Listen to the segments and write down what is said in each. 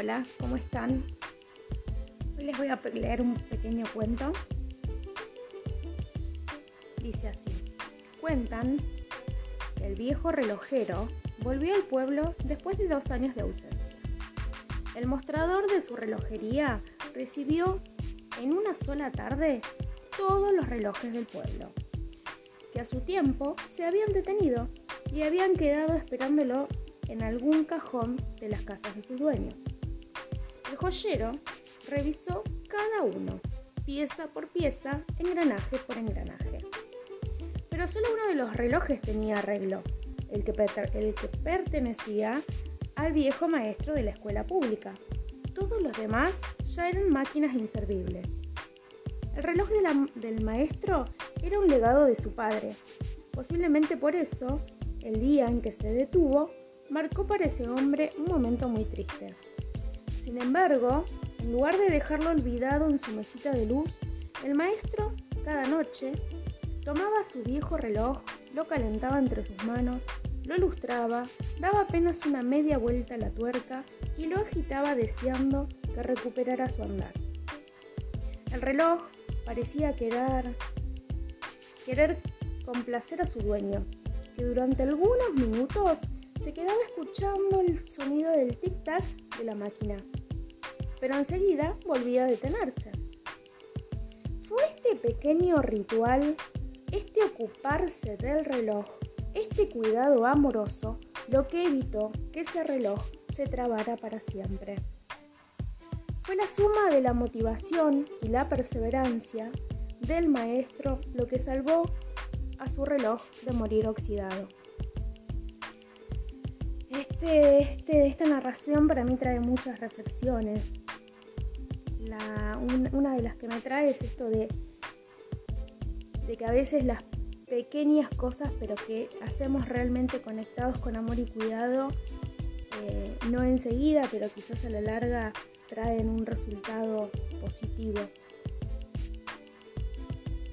Hola, ¿cómo están? Hoy les voy a leer un pequeño cuento. Dice así. Cuentan que el viejo relojero volvió al pueblo después de dos años de ausencia. El mostrador de su relojería recibió en una sola tarde todos los relojes del pueblo, que a su tiempo se habían detenido y habían quedado esperándolo en algún cajón de las casas de sus dueños. El joyero revisó cada uno, pieza por pieza, engranaje por engranaje. Pero solo uno de los relojes tenía arreglo, el que, pertenecía al viejo maestro de la escuela pública. Todos los demás ya eran máquinas inservibles. El reloj del maestro era un legado de su padre. Posiblemente por eso, el día en que se detuvo, marcó para ese hombre un momento muy triste. Sin embargo, en lugar de dejarlo olvidado en su mesita de luz, el maestro, cada noche, tomaba su viejo reloj, lo calentaba entre sus manos, lo lustraba, daba apenas una media vuelta a la tuerca y lo agitaba deseando que recuperara su andar. El reloj parecía querer, querer complacer a su dueño, que durante algunos minutos se quedaba escuchando el sonido del tic-tac de la máquina, pero enseguida volvía a detenerse. Fue este pequeño ritual, este ocuparse del reloj, este cuidado amoroso, lo que evitó que ese reloj se trabara para siempre. Fue la suma de la motivación y la perseverancia del maestro lo que salvó a su reloj de morir oxidado. Este, este, esta narración para mí trae muchas reflexiones. una de las que me trae es esto de, de que a veces las pequeñas cosas, pero que hacemos realmente conectados con amor y cuidado, eh, no enseguida, pero quizás a la larga traen un resultado positivo.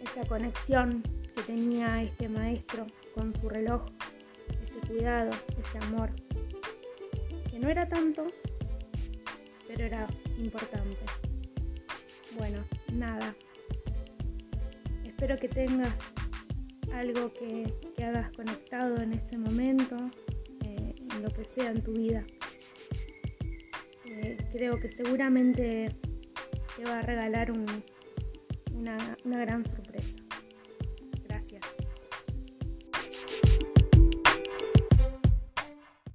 Esa conexión que tenía este maestro con su reloj, ese cuidado, ese amor no era tanto, pero era importante. Bueno, nada. Espero que tengas algo que, hagas conectado en ese momento, eh, en lo que sea en tu vida. Eh, creo que seguramente te va a regalar una gran sorpresa. Gracias.